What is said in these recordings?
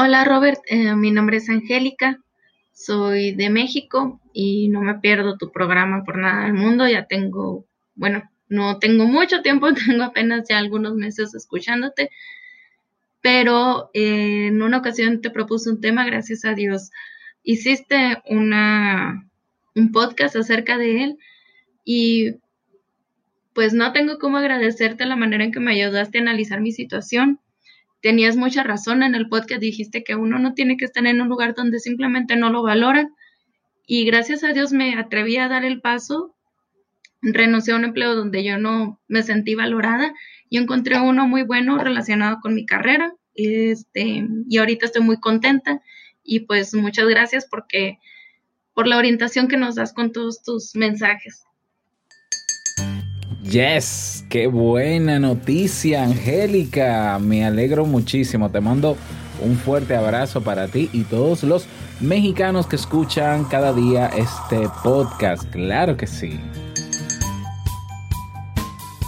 Hola Robert, eh, mi nombre es Angélica, soy de México y no me pierdo tu programa por nada del mundo. Ya tengo, bueno, no tengo mucho tiempo, tengo apenas ya algunos meses escuchándote, pero eh, en una ocasión te propuse un tema, gracias a Dios. Hiciste una, un podcast acerca de él y pues no tengo cómo agradecerte la manera en que me ayudaste a analizar mi situación tenías mucha razón en el podcast, dijiste que uno no tiene que estar en un lugar donde simplemente no lo valoran. Y gracias a Dios me atreví a dar el paso, renuncié a un empleo donde yo no me sentí valorada y encontré uno muy bueno relacionado con mi carrera. Este, y ahorita estoy muy contenta y pues muchas gracias porque por la orientación que nos das con todos tus mensajes. Yes, qué buena noticia, Angélica. Me alegro muchísimo. Te mando un fuerte abrazo para ti y todos los mexicanos que escuchan cada día este podcast. Claro que sí.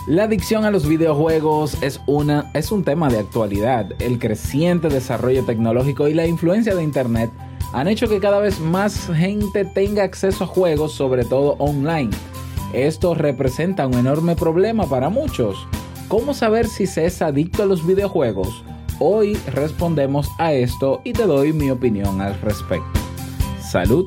La adicción a los videojuegos es, una, es un tema de actualidad. El creciente desarrollo tecnológico y la influencia de Internet han hecho que cada vez más gente tenga acceso a juegos, sobre todo online. Esto representa un enorme problema para muchos. ¿Cómo saber si se es adicto a los videojuegos? Hoy respondemos a esto y te doy mi opinión al respecto. Salud.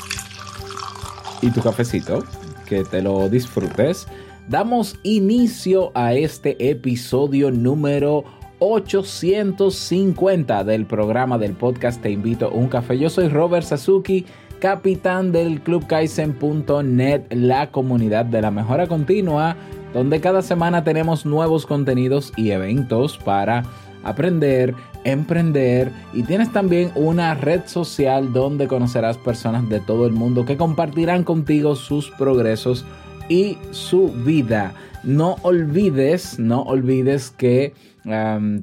y tu cafecito? Que te lo disfrutes. Damos inicio a este episodio número 850 del programa del podcast Te invito a un café. Yo soy Robert Sasuki, capitán del Club Kaizen.net, la comunidad de la mejora continua, donde cada semana tenemos nuevos contenidos y eventos para aprender, emprender y tienes también una red social donde conocerás personas de todo el mundo que compartirán contigo sus progresos y su vida. No olvides, no olvides que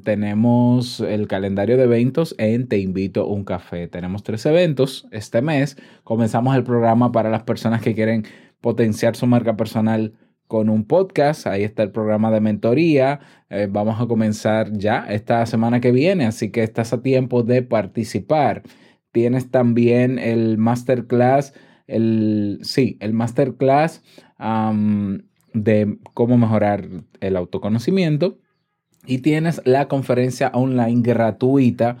tenemos el calendario de eventos en Te invito a un café. Tenemos tres eventos este mes. Comenzamos el programa para las personas que quieren potenciar su marca personal con un podcast. Ahí está el programa de mentoría. Eh, vamos a comenzar ya esta semana que viene, así que estás a tiempo de participar. Tienes también el masterclass, el sí, el masterclass de cómo mejorar el autoconocimiento. Y tienes la conferencia online gratuita,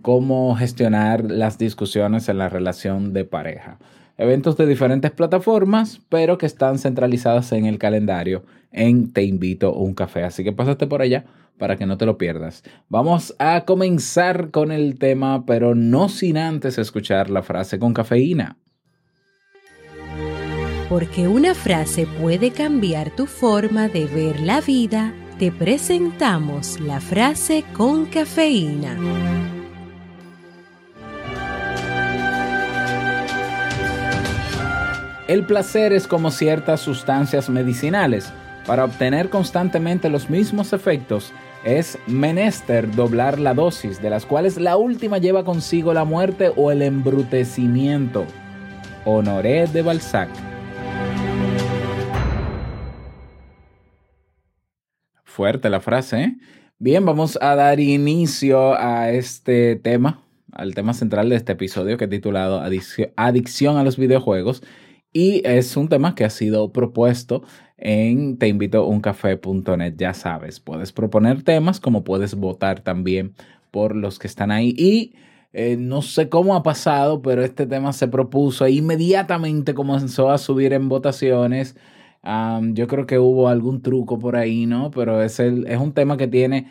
cómo gestionar las discusiones en la relación de pareja eventos de diferentes plataformas, pero que están centralizadas en el calendario en Te invito a un café. Así que pásate por allá para que no te lo pierdas. Vamos a comenzar con el tema, pero no sin antes escuchar la frase con cafeína. Porque una frase puede cambiar tu forma de ver la vida, te presentamos la frase con cafeína. El placer es como ciertas sustancias medicinales. Para obtener constantemente los mismos efectos, es menester doblar la dosis, de las cuales la última lleva consigo la muerte o el embrutecimiento. Honoré de Balzac. Fuerte la frase, ¿eh? Bien, vamos a dar inicio a este tema, al tema central de este episodio que he titulado Adicción a los videojuegos. Y es un tema que ha sido propuesto en teinvitouncafé.net. Ya sabes, puedes proponer temas como puedes votar también por los que están ahí. Y eh, no sé cómo ha pasado, pero este tema se propuso e inmediatamente comenzó a subir en votaciones. Yo creo que hubo algún truco por ahí, ¿no? Pero es, el, es un tema que tiene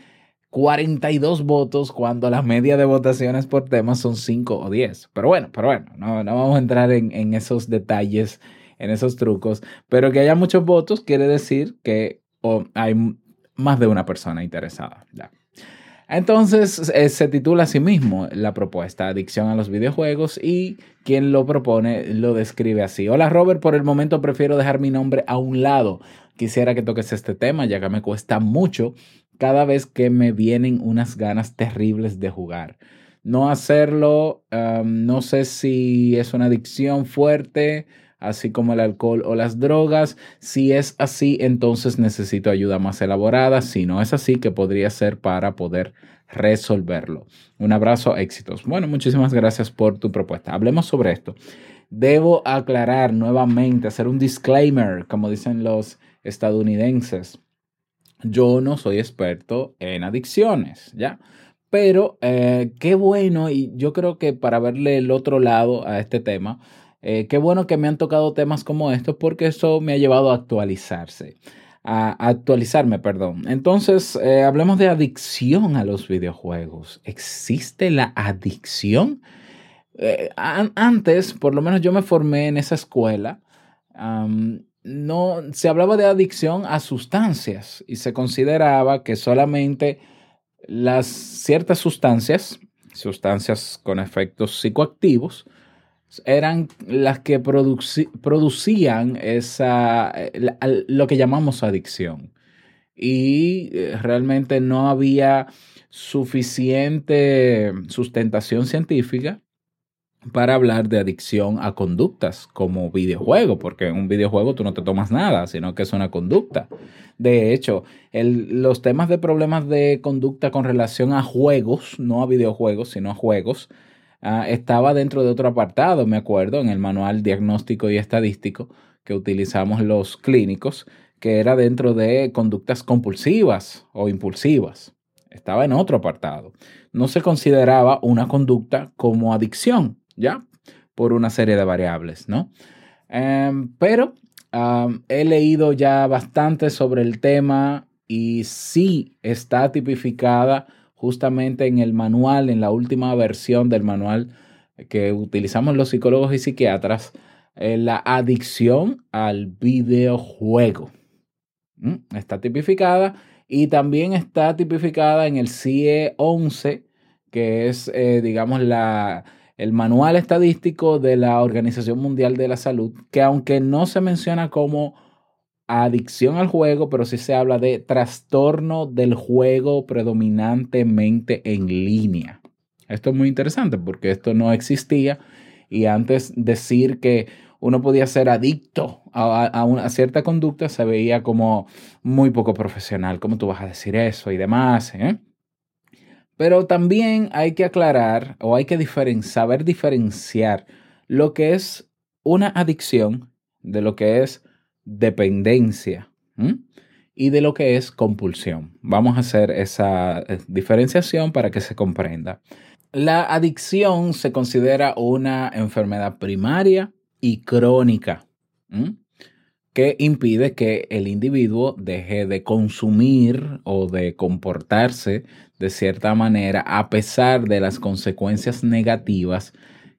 42 votos cuando la media de votaciones por tema son 5 o 10. Pero bueno, pero bueno, no, no vamos a entrar en, en esos detalles, en esos trucos. Pero que haya muchos votos quiere decir que oh, hay más de una persona interesada. Entonces eh, se titula a sí mismo la propuesta, Adicción a los videojuegos, y quien lo propone lo describe así. Hola Robert, por el momento prefiero dejar mi nombre a un lado. Quisiera que toques este tema, ya que me cuesta mucho cada vez que me vienen unas ganas terribles de jugar. No hacerlo, no sé si es una adicción fuerte, así como el alcohol o las drogas. Si es así, entonces necesito ayuda más elaborada. Si no es así, que podría ser para poder resolverlo. Un abrazo, éxitos. Bueno, muchísimas gracias por tu propuesta. Hablemos sobre esto. Debo aclarar nuevamente, hacer un disclaimer, como dicen los estadounidenses. Yo no soy experto en adicciones, ¿ya? Pero eh, qué bueno, y yo creo que para verle el otro lado a este tema, eh, qué bueno que me han tocado temas como estos porque eso me ha llevado a actualizarse, a, actualizarme, perdón. Entonces, eh, hablemos de adicción a los videojuegos. ¿Existe la adicción? An- antes, por lo menos yo me formé en esa escuela. No se hablaba de adicción a sustancias y se consideraba que solamente las ciertas sustancias, sustancias con efectos psicoactivos, eran las que producían esa, eh, lo que llamamos adicción. Y eh, realmente no había suficiente sustentación científica para hablar de adicción a conductas como videojuego, porque en un videojuego tú no te tomas nada, sino que es una conducta. De hecho, los temas de problemas de conducta con relación a juegos, no a videojuegos, sino a juegos, ah, estaba dentro de otro apartado, me acuerdo, en el manual diagnóstico y estadístico que utilizamos los clínicos, que era dentro de conductas compulsivas o impulsivas. Estaba en otro apartado. No se consideraba una conducta como adicción, ¿ya? Por una serie de variables, ¿no? Em, pero he leído ya bastante sobre el tema y sí está tipificada justamente en el manual, en la última versión del manual que utilizamos los psicólogos y psiquiatras, eh, la adicción al videojuego. ¿Mm? Está tipificada y también está tipificada en el CIE 11, que es, eh, digamos, la, el manual estadístico de la Organización Mundial de la Salud, que aunque no se menciona como adicción al juego, pero sí se habla de trastorno del juego predominantemente en línea. Esto es muy interesante porque esto no existía y antes decir que uno podía ser adicto a, una cierta conducta se veía como muy poco profesional. ¿Cómo tú vas a decir eso y demás? eh? Pero también hay que aclarar o hay que saber diferenciar lo que es una adicción de lo que es dependencia y de lo que es compulsión. Vamos a hacer esa eh, diferenciación para que se comprenda. La adicción se considera una enfermedad primaria y crónica que impide que el individuo deje de consumir o de comportarse de cierta manera a pesar de las consecuencias negativas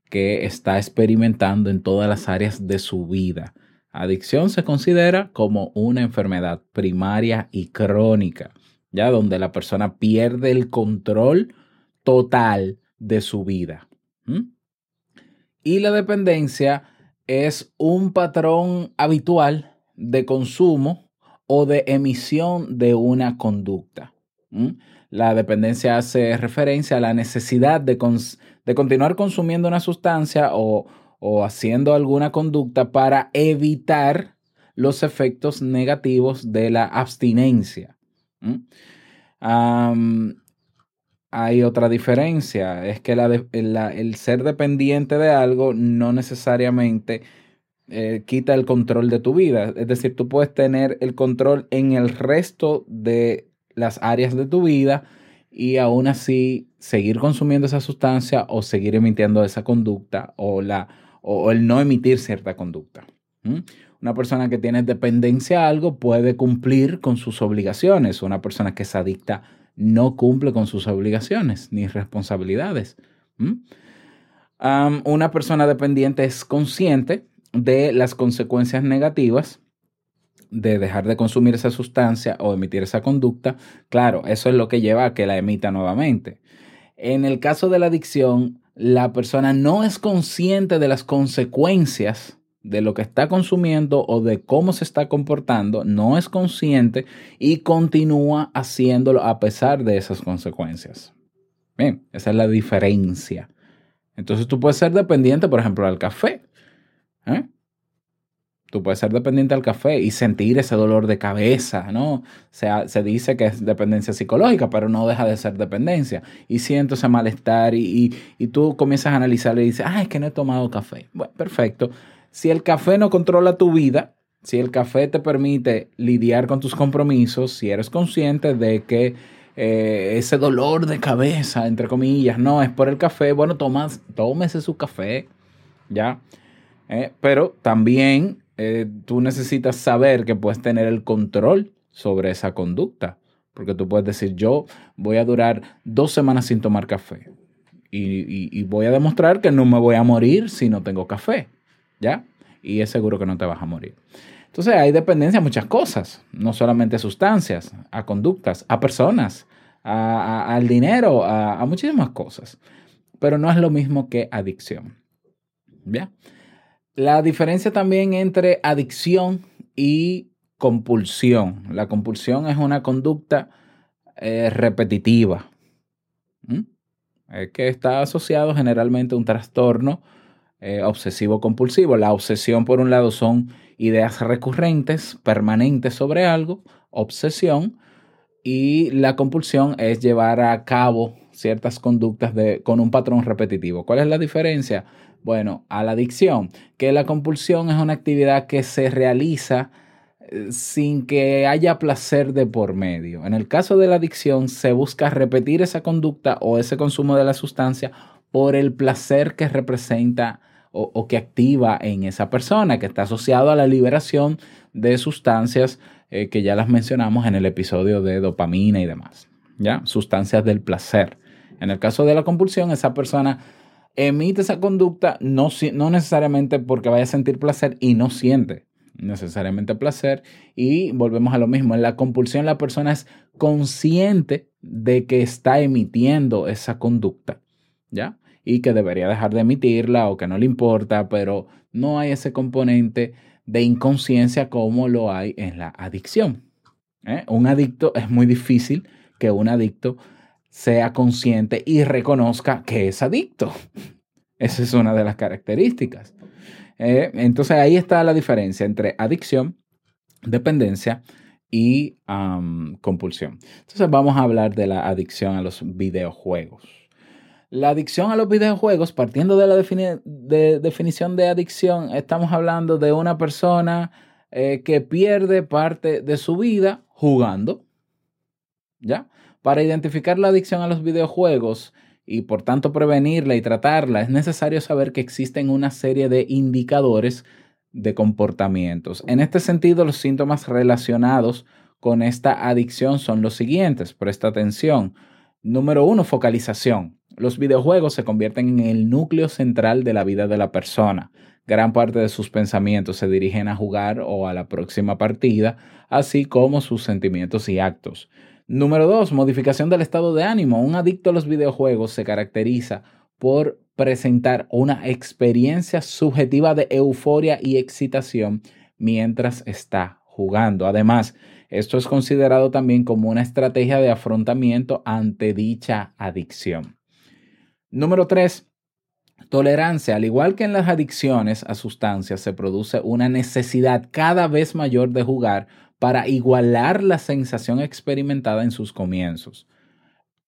que está experimentando en todas las áreas de su vida. Adicción se considera como una enfermedad primaria y crónica, ya donde la persona pierde el control total de su vida. Y la dependencia es un patrón habitual de consumo o de emisión de una conducta. La dependencia hace referencia a la necesidad de, de continuar consumiendo una sustancia o, o haciendo alguna conducta para evitar los efectos negativos de la abstinencia. ¿Mm? Hay otra diferencia, es que el ser dependiente de algo no necesariamente eh, quita el control de tu vida. Es decir, tú puedes tener el control en el resto de las áreas de tu vida y aún así seguir consumiendo esa sustancia o seguir emitiendo esa conducta o, la, o el no emitir cierta conducta. Una persona que tiene dependencia a algo puede cumplir con sus obligaciones. Una persona que es adicta no cumple con sus obligaciones ni responsabilidades. Una persona dependiente es consciente de las consecuencias negativas de dejar de consumir esa sustancia o emitir esa conducta. Claro, eso es lo que lleva a que la emita nuevamente. En el caso de la adicción, la persona no es consciente de las consecuencias de lo que está consumiendo o de cómo se está comportando, no es consciente y continúa haciéndolo a pesar de esas consecuencias. Bien, esa es la diferencia. Entonces tú puedes ser dependiente, por ejemplo, al café. ¿eh? Tú puedes ser dependiente al café y sentir ese dolor de cabeza, ¿no? O sea, se dice que es dependencia psicológica, pero no deja de ser dependencia. Y siento ese malestar y, y, tú comienzas a analizarlo y dices, ah, es que no he tomado café. Bueno, perfecto. Si el café no controla tu vida, si el café te permite lidiar con tus compromisos, si eres consciente de que eh, ese dolor de cabeza, entre comillas, no es por el café, bueno, tomas, tómese su café, ¿ya? Eh, pero también eh, tú necesitas saber que puedes tener el control sobre esa conducta. Porque tú puedes decir, yo voy a durar dos semanas sin tomar café. Y, voy a demostrar que no me voy a morir si no tengo café. ¿Ya? Y es seguro que no te vas a morir. Entonces hay dependencia a muchas cosas, no solamente a sustancias, a conductas, a personas, a, al dinero, a, a muchísimas cosas. Pero no es lo mismo que adicción. ¿Ya? La diferencia también entre adicción y compulsión. La compulsión es una conducta eh, repetitiva, ¿Mm? eh, que está asociado generalmente a un trastorno eh, obsesivo compulsivo. La obsesión, por un lado, son ideas recurrentes, permanentes sobre algo, obsesión, y la compulsión es llevar a cabo ciertas conductas de, con un patrón repetitivo. ¿Cuál es la diferencia? Bueno, a la adicción, que la compulsión es una actividad que se realiza eh, sin que haya placer de por medio. En el caso de la adicción, se busca repetir esa conducta o ese consumo de la sustancia por el placer que representa o, que activa en esa persona, que está asociado a la liberación de sustancias eh, que ya las mencionamos en el episodio de dopamina y demás, ¿ya? Sustancias del placer. En el caso de la compulsión, esa persona emite esa conducta no, no necesariamente porque vaya a sentir placer y no siente necesariamente placer. Y volvemos a lo mismo, en la compulsión la persona es consciente de que está emitiendo esa conducta, ¿ya? Y que debería dejar de emitirla o que no le importa, pero no hay ese componente de inconsciencia como lo hay en la adicción. ¿eh? Un adicto es muy difícil que un adicto sea consciente y reconozca que es adicto. Esa es una de las características. Eh, entonces ahí está la diferencia entre adicción, dependencia y compulsión. Entonces vamos a hablar de la adicción a los videojuegos. La adicción a los videojuegos, partiendo de la de definición de adicción, estamos hablando de una persona eh, que pierde parte de su vida jugando. ¿Ya? Para identificar la adicción a los videojuegos y por tanto prevenirla y tratarla, es necesario saber que existen una serie de indicadores de comportamientos. En este sentido, los síntomas relacionados con esta adicción son los siguientes. Presta atención. Número uno, focalización. Los videojuegos se convierten en el núcleo central de la vida de la persona. Gran parte de sus pensamientos se dirigen a jugar o a la próxima partida, así como sus sentimientos y actos. Número dos, modificación del estado de ánimo. Un adicto a los videojuegos se caracteriza por presentar una experiencia subjetiva de euforia y excitación mientras está jugando. Además, esto es considerado también como una estrategia de afrontamiento ante dicha adicción. Número tres, tolerancia. Al igual que en las adicciones a sustancias, se produce una necesidad cada vez mayor de jugar para igualar la sensación experimentada en sus comienzos.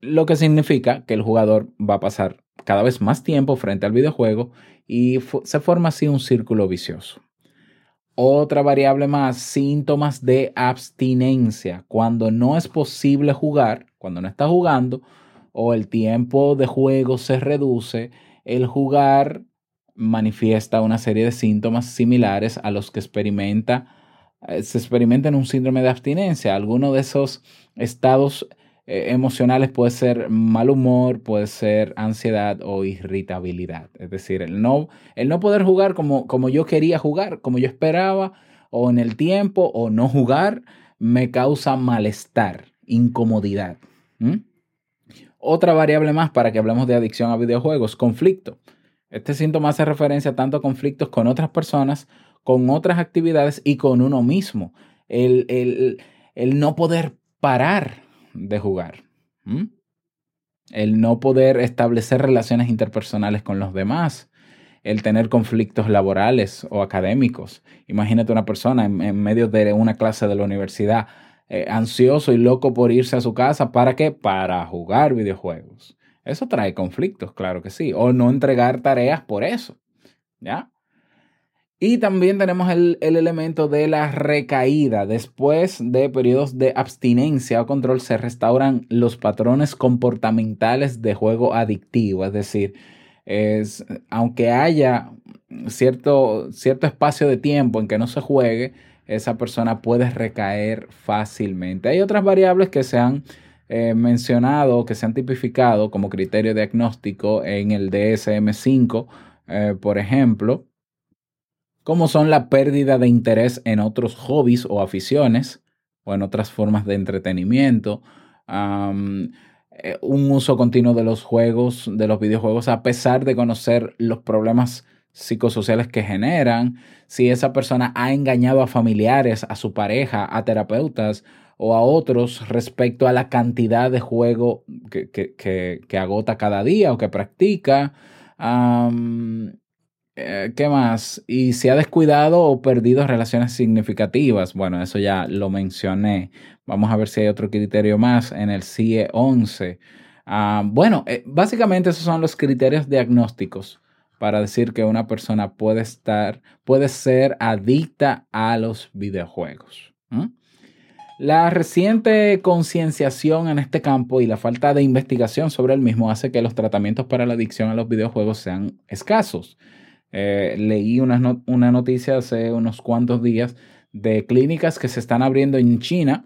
Lo que significa que el jugador va a pasar cada vez más tiempo frente al videojuego y se forma así un círculo vicioso. Otra variable más, síntomas de abstinencia. Cuando no es posible jugar, cuando no está jugando o el tiempo de juego se reduce, el jugar manifiesta una serie de síntomas similares a los que experimenta, se experimenta en un síndrome de abstinencia. Alguno de esos estados eh, emocionales puede ser mal humor, puede ser ansiedad o irritabilidad. Es decir, el no, el no poder jugar como, como yo quería jugar, como yo esperaba, o en el tiempo, o no jugar, me causa malestar, incomodidad. Otra variable más para que hablemos de adicción a videojuegos, conflicto. Este síntoma hace referencia tanto a conflictos con otras personas, con otras actividades y con uno mismo. El, el, el no poder parar de jugar. El no poder establecer relaciones interpersonales con los demás. El tener conflictos laborales o académicos. Imagínate una persona en, en medio de una clase de la universidad eh, ansioso y loco por irse a su casa. ¿Para qué? Para jugar videojuegos. Eso trae conflictos, claro que sí. O no entregar tareas por eso. ¿Ya? Y también tenemos el, el, elemento de la recaída. Después de periodos de abstinencia o control se restauran los patrones comportamentales de juego adictivo. Es decir, es, aunque haya cierto, cierto espacio de tiempo en que no se juegue, esa persona puede recaer fácilmente. Hay otras variables que se han eh, mencionado, que se han tipificado como criterio diagnóstico en el DSM5, eh, por ejemplo como son la pérdida de interés en otros hobbies o aficiones o en otras formas de entretenimiento, um, un uso continuo de los juegos, de los videojuegos, a pesar de conocer los problemas psicosociales que generan, si esa persona ha engañado a familiares, a su pareja, a terapeutas o a otros respecto a la cantidad de juego que, que, agota cada día o que practica. Eh, ¿Qué más? Y si ha descuidado o perdido relaciones significativas. Bueno, eso ya lo mencioné. Vamos a ver si hay otro criterio más en el CIE 11. Ah, bueno, eh, básicamente esos son los criterios diagnósticos para decir que una persona puede estar, puede ser adicta a los videojuegos. La reciente concienciación en este campo y la falta de investigación sobre el mismo hace que los tratamientos para la adicción a los videojuegos sean escasos. Eh, leí una, una noticia hace unos cuantos días de clínicas que se están abriendo en China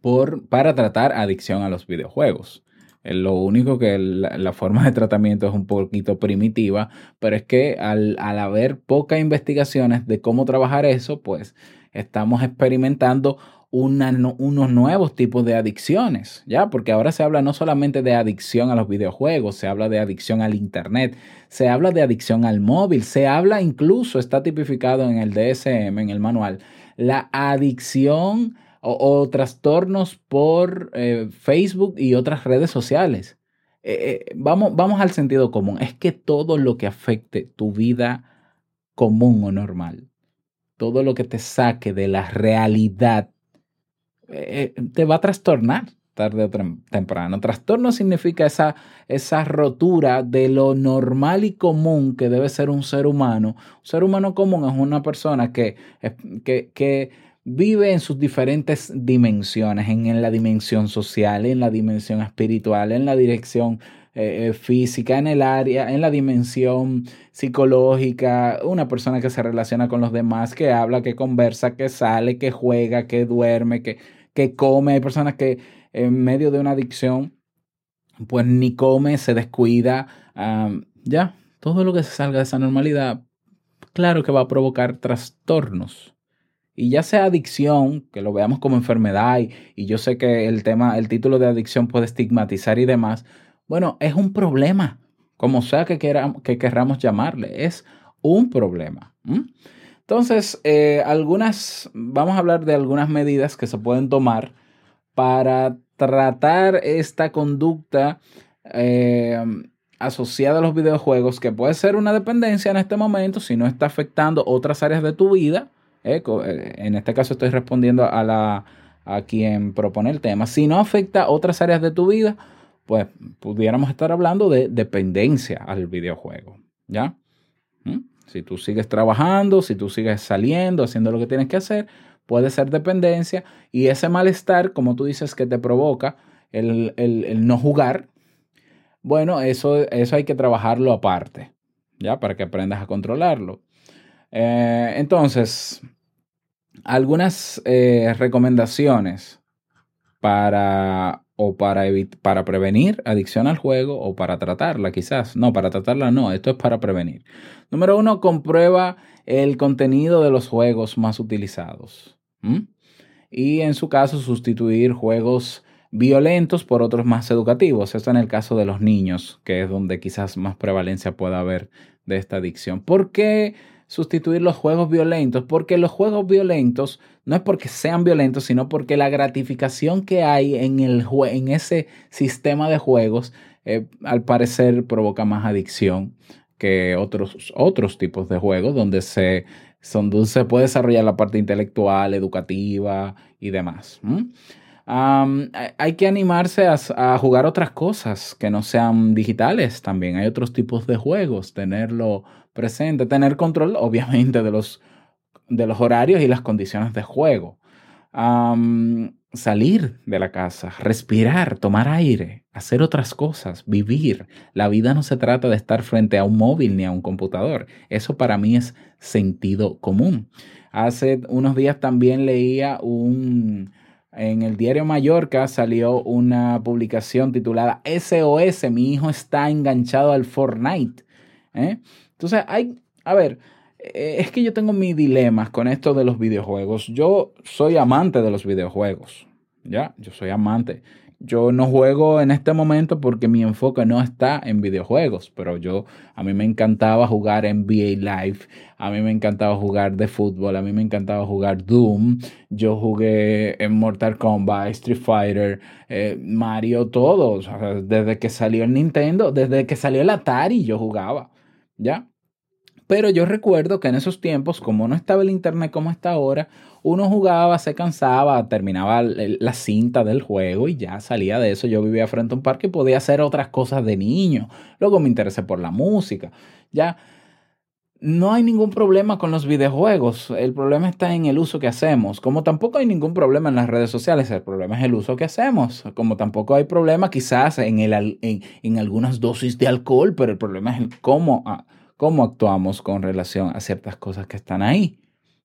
por, para tratar adicción a los videojuegos. Eh, lo único que la, la, forma de tratamiento es un poquito primitiva, pero es que al, al haber pocas investigaciones de cómo trabajar eso, pues estamos experimentando unos nuevos tipos de adicciones, ¿ya? Porque ahora se habla no solamente de adicción a los videojuegos, se habla de adicción al Internet, se habla de adicción al móvil, se habla incluso, está tipificado en el DSM, en el manual, la adicción o, o trastornos por eh, Facebook y otras redes sociales. Eh, eh, vamos, vamos al sentido común, es que todo lo que afecte tu vida común o normal, todo lo que te saque de la realidad eh, te va a trastornar tarde o temprano. Trastorno significa esa, esa rotura de lo normal y común que debe ser un ser humano. Un ser humano común es una persona que, que, que vive en sus diferentes dimensiones, en, en, la dimensión social, en la dimensión espiritual, en la dirección eh, física, en el área, en la dimensión psicológica, una persona que se relaciona con los demás, que habla, que conversa, que sale, que juega, que duerme, que que come, hay personas que en medio de una adicción, pues ni come, se descuida, um, ya, todo lo que se salga de esa normalidad, claro que va a provocar trastornos. Y ya sea adicción, que lo veamos como enfermedad, y, y yo sé que el tema, el título de adicción puede estigmatizar y demás, bueno, es un problema, como sea que, queramos, que querramos llamarle, es un problema. Entonces, eh, algunas, vamos a hablar de algunas medidas que se pueden tomar para tratar esta conducta eh, asociada a los videojuegos, que puede ser una dependencia en este momento si no está afectando otras áreas de tu vida. Eh, eh en este caso estoy respondiendo a, la, a quien propone el tema. Si no afecta otras áreas de tu vida, pues pudiéramos estar hablando de dependencia al videojuego. ¿Ya? ¿Mm? Si tú sigues trabajando, si tú sigues saliendo, haciendo lo que tienes que hacer, puede ser dependencia y ese malestar, como tú dices, que te provoca el, el- no jugar, bueno, eso, eso hay que trabajarlo aparte, ¿ya? Para que aprendas a controlarlo. Eh, entonces, algunas eh, recomendaciones para o para, para prevenir adicción al juego o para tratarla quizás. No, para tratarla no, esto es para prevenir. Número uno, comprueba el contenido de los juegos más utilizados. Y en su caso, sustituir juegos violentos por otros más educativos. Esto en el caso de los niños, que es donde quizás más prevalencia pueda haber de esta adicción. ¿Por qué sustituir los juegos violentos? Porque los juegos violentos no es porque sean violentos, sino porque la gratificación que hay en, el en ese sistema de juegos, eh, al parecer, provoca más adicción que otros, otros tipos de juegos donde se, son- donde se puede desarrollar la parte intelectual, educativa y demás. hay- que animarse a jugar otras cosas que no sean digitales también. Hay otros tipos de juegos, tenerlo presente, tener control obviamente de los, de los horarios y las condiciones de juego. Salir de la casa, respirar, tomar aire, hacer otras cosas, vivir. La vida no se trata de estar frente a un móvil ni a un computador. Eso para mí es sentido común. Hace unos días también leía un... En el diario Mallorca salió una publicación titulada SOS, mi hijo está enganchado al Fortnite. ¿eh? Entonces, hay, a ver, eh, es que yo tengo mis dilemas con esto de los videojuegos. Yo soy amante de los videojuegos, ¿ya? Yo soy amante. Yo no juego en este momento porque mi enfoque no está en videojuegos, pero yo, a mí me encantaba jugar NBA Live, a mí me encantaba jugar de fútbol, a mí me encantaba jugar Doom, yo jugué en Mortal Kombat, Street Fighter, eh, Mario, todos, desde que salió el Nintendo, desde que salió el Atari yo jugaba, ¿ya? Pero yo recuerdo que en esos tiempos, como no estaba el internet como está ahora, uno jugaba, se cansaba, terminaba la cinta del juego y ya salía de eso. Yo vivía frente a un parque y podía hacer otras cosas de niño. Luego me interesé por la música. Ya no hay ningún problema con los videojuegos. El problema está en el uso que hacemos. Como tampoco hay ningún problema en las redes sociales, el problema es el uso que hacemos. Como tampoco hay problema quizás en, el, en, en algunas dosis de alcohol, pero el problema es el cómo, ah, cómo actuamos con relación a ciertas cosas que están ahí.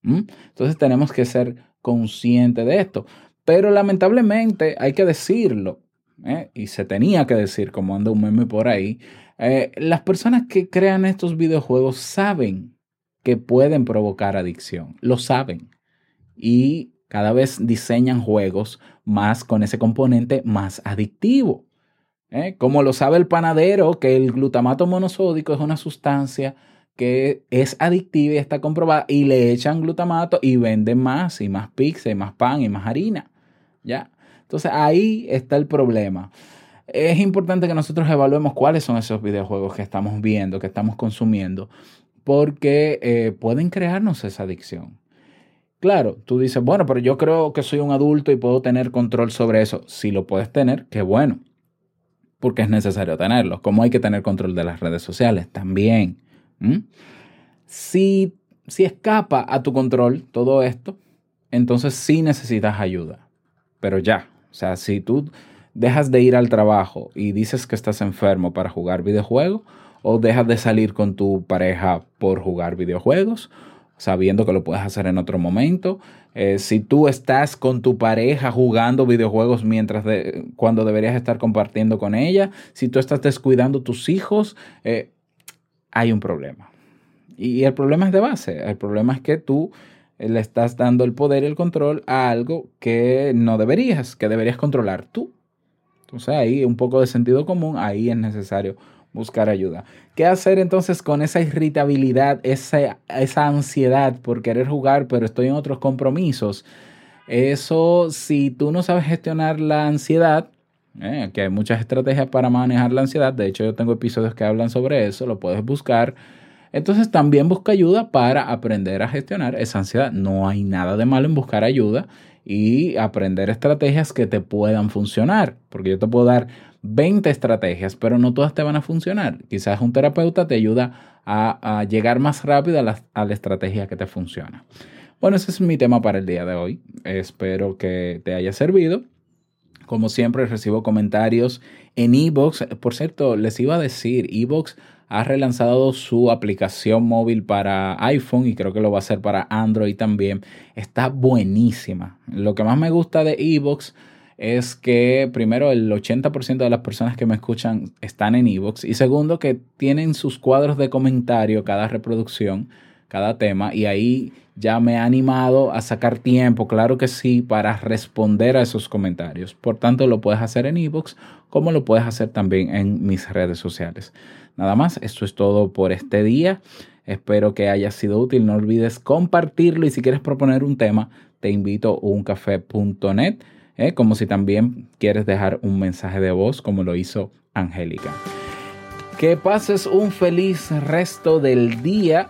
¿m? Entonces tenemos que ser conscientes de esto. Pero lamentablemente hay que decirlo, ¿eh? y se tenía que decir, como anda un meme por ahí, eh, las personas que crean estos videojuegos saben que pueden provocar adicción, lo saben. Y cada vez diseñan juegos más con ese componente más adictivo. ¿eh? Como lo sabe el panadero, que el glutamato monosódico es una sustancia que es adictiva y está comprobada, y le echan glutamato y venden más y más pizza y más pan y más harina. ¿Ya? Entonces ahí está el problema. Es importante que nosotros evaluemos cuáles son esos videojuegos que estamos viendo, que estamos consumiendo, porque eh, pueden crearnos esa adicción. Claro, tú dices, bueno, pero yo creo que soy un adulto y puedo tener control sobre eso. Si lo puedes tener, qué bueno, porque es necesario tenerlo. Como hay que tener control de las redes sociales también. Si, si escapa a tu control todo esto, entonces sí necesitas ayuda. Pero ya, o sea, si tú dejas de ir al trabajo y dices que estás enfermo para jugar videojuegos, o dejas de salir con tu pareja por jugar videojuegos, sabiendo que lo puedes hacer en otro momento. Eh, si tú estás con tu pareja jugando videojuegos mientras de, cuando deberías estar compartiendo con ella, si tú estás descuidando tus hijos, eh, hay un problema. Y el problema es de base. El problema es que tú le estás dando el poder y el control a algo que no deberías, que deberías controlar tú. Entonces ahí un poco de sentido común, ahí es necesario buscar ayuda. ¿Qué hacer entonces con esa irritabilidad, esa, esa ansiedad por querer jugar, pero estoy en otros compromisos? Eso, si tú no sabes gestionar la ansiedad, eh, que hay muchas estrategias para manejar la ansiedad, de hecho yo tengo episodios que hablan sobre eso, lo puedes buscar. Entonces también busca ayuda para aprender a gestionar esa ansiedad. No hay nada de malo en buscar ayuda y aprender estrategias que te puedan funcionar, porque yo te puedo dar 20 estrategias, pero no todas te van a funcionar. Quizás un terapeuta te ayuda a, llegar más rápido a la, a la estrategia que te funciona. Bueno, ese es mi tema para el día de hoy. Espero que te haya servido. Como siempre, recibo comentarios en Evox. Por cierto, les iba a decir, Evox ha relanzado su aplicación móvil para iPhone y creo que lo va a hacer para Android también. Está buenísima. Lo que más me gusta de Evox es que primero el 80% de las personas que me escuchan están en Evox y segundo que tienen sus cuadros de comentario cada reproducción, cada tema y ahí ya me ha animado a sacar tiempo, claro que sí, para responder a esos comentarios. Por tanto, lo puedes hacer en Evox como lo puedes hacer también en mis redes sociales. Nada más, esto es todo por este día. Espero que haya sido útil. No olvides compartirlo y si quieres proponer un tema, te invito a uncafe.net, ¿eh? como si también quieres dejar un mensaje de voz como lo hizo Angélica. Que pases un feliz resto del día.